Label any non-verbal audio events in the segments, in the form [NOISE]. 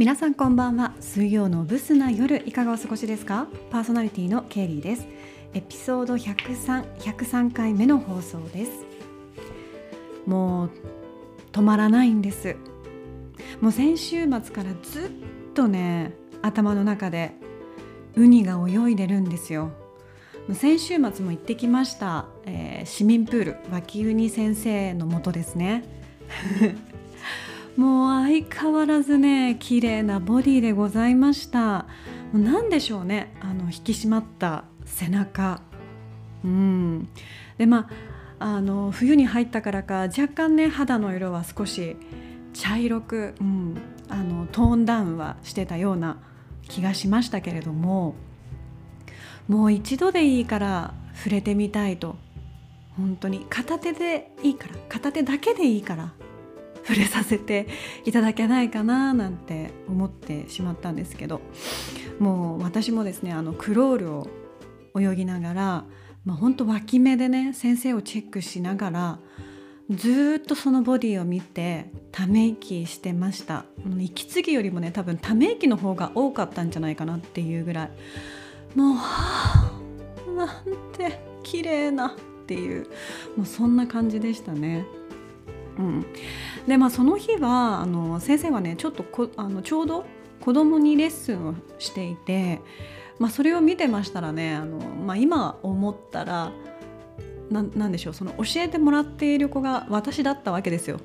皆さんこんばんは。水曜のブスな夜いかがお過ごしですか？パーソナリティのケイリーです。エピソード103 103回目の放送です。もう止まらないんです。もう先週末からずっとね頭の中でウニが泳いでるんですよ。先週末も行ってきました、えー、市民プール脇ウニ先生のもとですね。もう相変わらずね綺麗なボディでございました。何でしょうねあの引き締まった背中。うん。でまああの冬に入ったからか若干ね肌の色は少し茶色く、うん、あのトーンダウンはしてたような気がしましたけれどももう一度でいいから触れてみたいと。本当に片手でいいから片手だけでいいから。触れさせていただけないかななんて思ってしまったんですけど。もう私もですねあのクロールを泳ぎながら、まあ、ほんと脇目でね先生をチェックしながらずっとそのボディを見てため息してました。息継ぎよりもね多分ため息の方が多かったんじゃないかなっていうぐらい。もうなんて綺麗なっていうもうそんな感じでしたね。うん、でまあその日はあの先生はねちょっとこあのちょうど子供にレッスンをしていて、まあ、それを見てましたらねあの、まあ、今思ったら何でしょうその教えてもらっている子が私だったわけですよ。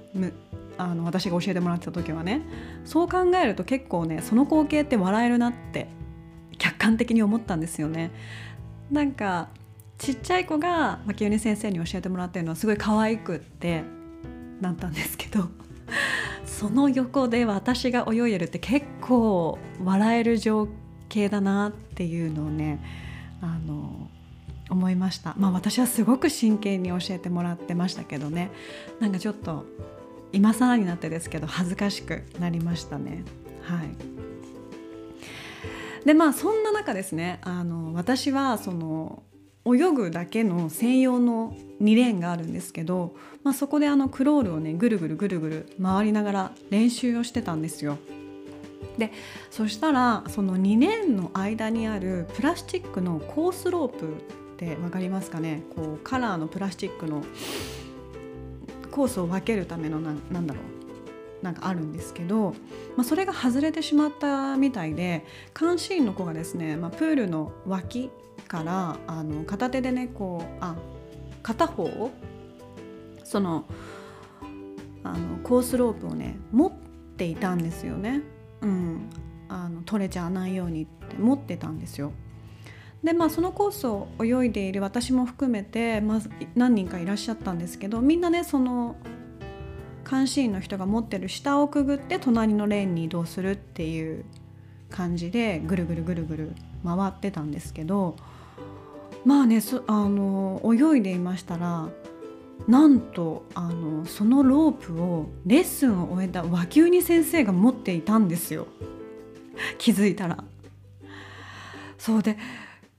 あの私が教えてもらってた時はね。そう考えると結構ねその光景って笑えるなって客観的に思ったんですよね。なんかちっちゃい子が牧鬼先生に教えてもらってるのはすごい可愛くってなったんですけど [LAUGHS] その横で私が泳いでるって結構笑える情景だなっていうのをねあの思いました。まあ私はすごく真剣に教えてもらってましたけどね。なんかちょっと今更になってですけど恥ずかしくなりましたね。はい。でまあそんな中ですねあの私はその泳ぐだけの専用の2レーンがあるんですけど、まあ、そこであのクロールをねぐるぐるぐるぐる回りながら練習をしてたんですよ。でそしたらその2レーンの間にあるプラスチックのコースロープって分かりますかね？こうカラーのプラスチックのコースを分けるためのななんだろうなんかあるんですけど、まあ、それが外れてしまったみたいで監視員の子がですね、まあ、プールの脇からあの片手でねこうあ片方そのあのコースロープをね持っていたんですよね。うん、あの取れちゃわないようにって持ってたんですよ。でまあそのコースを泳いでいる私も含めて、まあ、何人かいらっしゃったんですけどみんなねその監視員の人が持ってる下をくぐって隣のレーンに移動するっていう感じでぐるぐるぐるぐる回ってたんですけどまあねあの泳いでいましたらなんとあのそのロープをレッスンを終えた和牛に先生が持っていたんですよ。気づいたら。そうで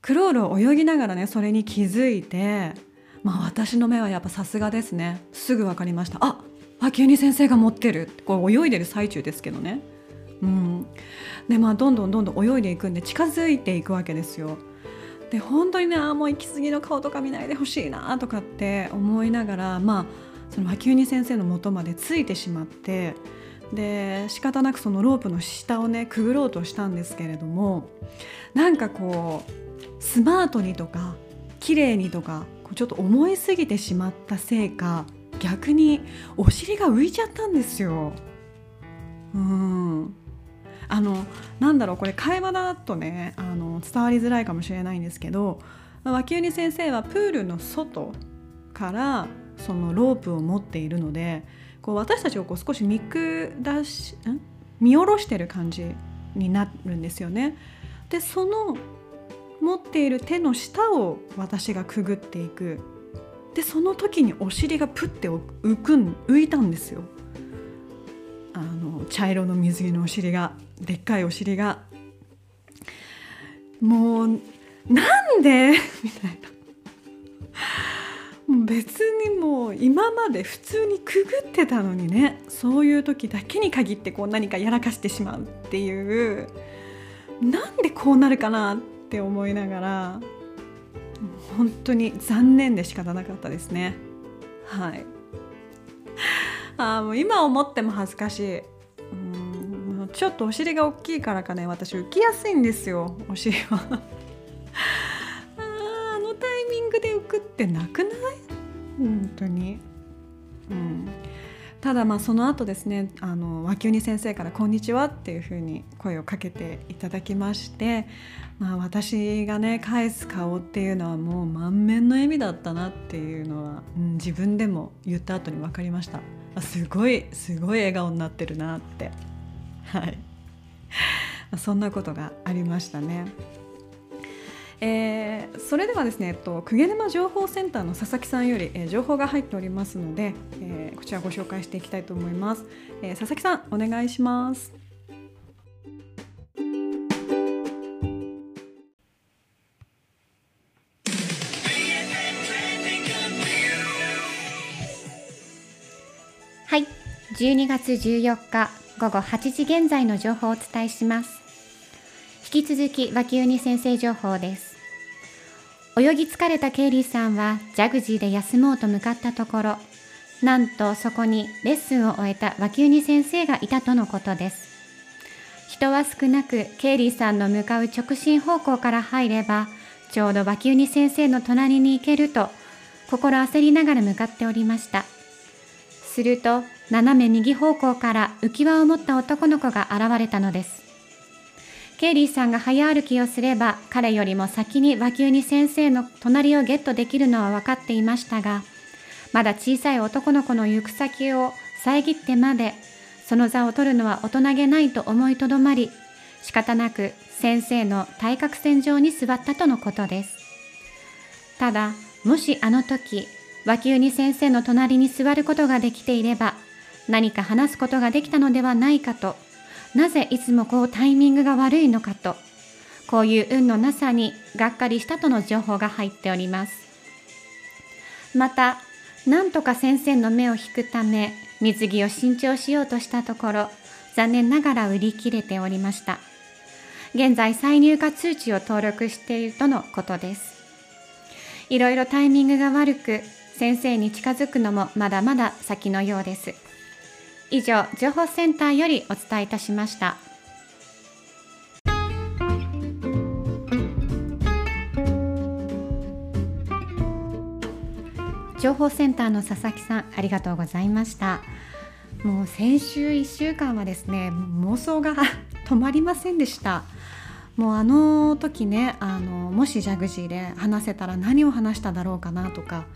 クロールを泳ぎながらねそれに気づいてまあ私の目はやっぱさすがですね。すぐ分かりました。あ和牛に先生が持ってるこう泳いでる最中ですけどね。うん、でまあどんどんどんどん泳いでいくんで近づいていくわけですよ。で本当にねあもう行き過ぎの顔とか見ないでほしいなとかって思いながらまあその秋に先生の元までついてしまってで仕方なくそのロープの下をねくぐろうとしたんですけれどもなんかこうスマートにとか綺麗にとかちょっと思いすぎてしまったせいか逆にお尻が浮いちゃったんですよ。うんあのなんだろうこれ会話だとねあの伝わりづらいかもしれないんですけど脇に先生はプールの外からそのロープを持っているのでこう私たちをこう少し見下しん？見下ろしてる感じになるんですよね。でその持っている手の下を私がくぐっていくでその時にお尻がプッて浮く浮いたんですよ。あの茶色の水着のお尻がでっかいお尻が。もうなんで？[LAUGHS] みたいな。別にもう今まで普通にくぐってたのにねそういう時だけに限ってこう何かやらかしてしまうっていう。なんでこうなるかなって思いながら本当に残念で仕方なかったですね。はい。[LAUGHS] あもう今思っても恥ずかしい。うんちょっとお尻が大きいからかね。私浮きやすいんですよお尻は。[LAUGHS] ああのタイミングで浮くってなくない？本当に。うん。ただまあその後ですねあの脇に先生から「こんにちは」っていうふうに声をかけていただきまして、まあ、私がね返す顔っていうのはもう満面の笑みだったなっていうのは、うん、自分でも言った後に分かりました。あすごいすごい笑顔になってるなって。はい。そんなことがありましたね。えー、それではですね、えっと、久沼情報センターの佐々木さんより、えー、情報が入っておりますので、えー、こちらご紹介していきたいと思います、え佐々木さんお願いします。はい。12月14日午後8時現在の情報をお伝えします。引き続き脇ウニ先生情報です。泳ぎ疲れたケイリーさんはジャグジーで休もうと向かったところなんとそこにレッスンを終えた脇ウニ先生がいたとのことです。人は少なくケイリーさんの向かう直進方向から入ればちょうど脇ウニ先生の隣に行けると心焦りながら向かっておりました。すると斜め右方向から浮き輪を持った男の子が現れたのです。ケイリーさんが早歩きをすれば彼よりも先に和牛に先生の隣をゲットできるのは分かっていましたがまだ小さい男の子の行く先を遮ってまでその座を取るのは大人げないと思いとどまり仕方なく先生の対角線上に座ったとのことです。ただもしあの時和牛に先生の隣に座ることができていれば何か話すことができたのではないかとなぜいつもこうタイミングが悪いのかとこういう運のなさにがっかりしたとの情報が入っております。またなんとか先生の目を引くため水着を新調しようとしたところ残念ながら売り切れておりました。現在再入荷通知を登録しているとのことです。いろいろタイミングが悪く先生に近づくのもまだまだ先のようです。以上情報センターよりお伝えいたしました。情報センターの佐々木さんありがとうございました。もう先週1週間はですね妄想が止まりませんでした。もうあの時ねあのもしジャグジーで話せたら何を話しただろうかなとか。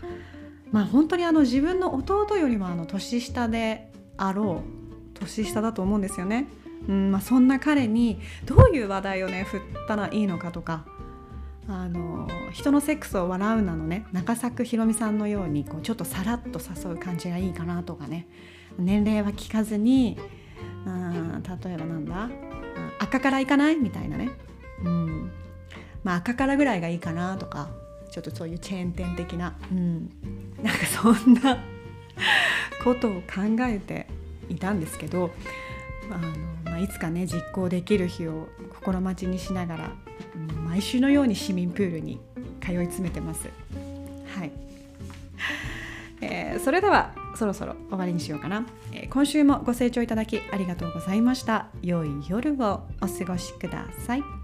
まあ本当にあの自分の弟よりもあの年下であろう年下だと思うんですよね。うんまあ、そんな彼にどういう話題をね振ったらいいのかとかあの人のセックスを笑うなのね中作ひろみさんのようにこうちょっとさらっと誘う感じがいいかなとかね年齢は聞かずにうん例えばなんだ赤からいかない？みたいなね、うん。まあ、赤からぐらいがいいかなとかちょっとそういうチェーン店的な、うん、なんかそんなことを考えていたんですけどあの、まあ、いつかね実行できる日を心待ちにしながら、うん、毎週のように市民プールに通い詰めてます。はい。えー、それではそろそろ終わりにしようかな、えー、今週もご清聴いただきありがとうございました。良い夜をお過ごしください。